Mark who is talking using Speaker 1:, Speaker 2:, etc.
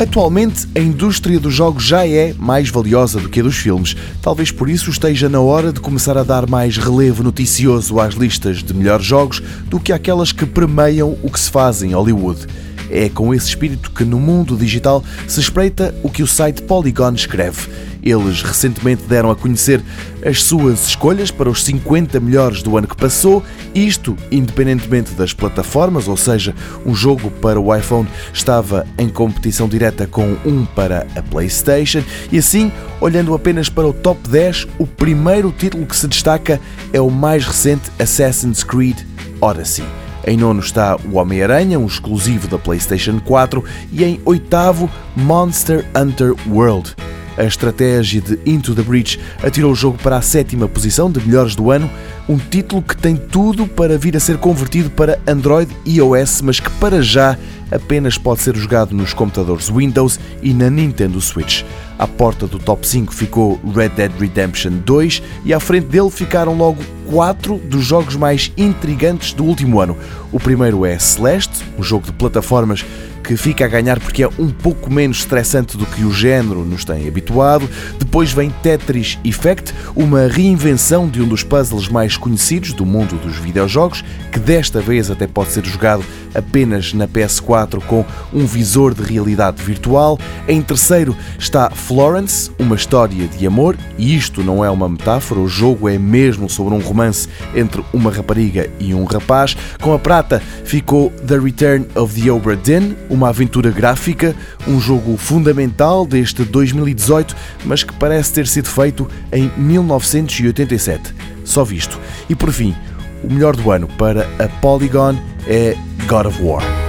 Speaker 1: Atualmente, a indústria dos jogos já é mais valiosa do que a dos filmes. Talvez por isso esteja na hora de começar a dar mais relevo noticioso às listas de melhores jogos do que aquelas que premiam o que se faz em Hollywood. É com esse espírito que no mundo digital se espreita o que o site Polygon escreve. Eles recentemente deram a conhecer as suas escolhas para os 50 melhores do ano que passou, isto independentemente das plataformas, ou seja, um jogo para o iPhone estava em competição direta com um para a PlayStation, e assim, olhando apenas para o top 10, o primeiro título que se destaca é o mais recente Assassin's Creed Odyssey. Em nono está o Homem-Aranha, um exclusivo da PlayStation 4, e em oitavo, Monster Hunter World. A estratégia de Into the Breach atirou o jogo para a sétima posição de melhores do ano, um título que tem tudo para vir a ser convertido para Android e iOS, mas que para já apenas pode ser jogado nos computadores Windows e na Nintendo Switch. À porta do top 5 ficou Red Dead Redemption 2 e à frente dele ficaram logo quatro dos jogos mais intrigantes do último ano. O primeiro é Celeste, um jogo de plataformas que fica a ganhar porque é um pouco menos estressante do que o género nos tem habituado. Depois vem Tetris Effect, uma reinvenção de um dos puzzles mais conhecidos do mundo dos videojogos, que desta vez até pode ser jogado apenas na PS4 com um visor de realidade virtual. Em terceiro está Florence, uma história de amor, e isto não é uma metáfora, o jogo é mesmo sobre um romance entre uma rapariga e um rapaz. Com a prata ficou The Return of the Obra Dinn, uma aventura gráfica, um jogo fundamental deste 2018, mas que parece ter sido feito em 1987. Só visto. E por fim, o melhor do ano para a Polygon é God of War.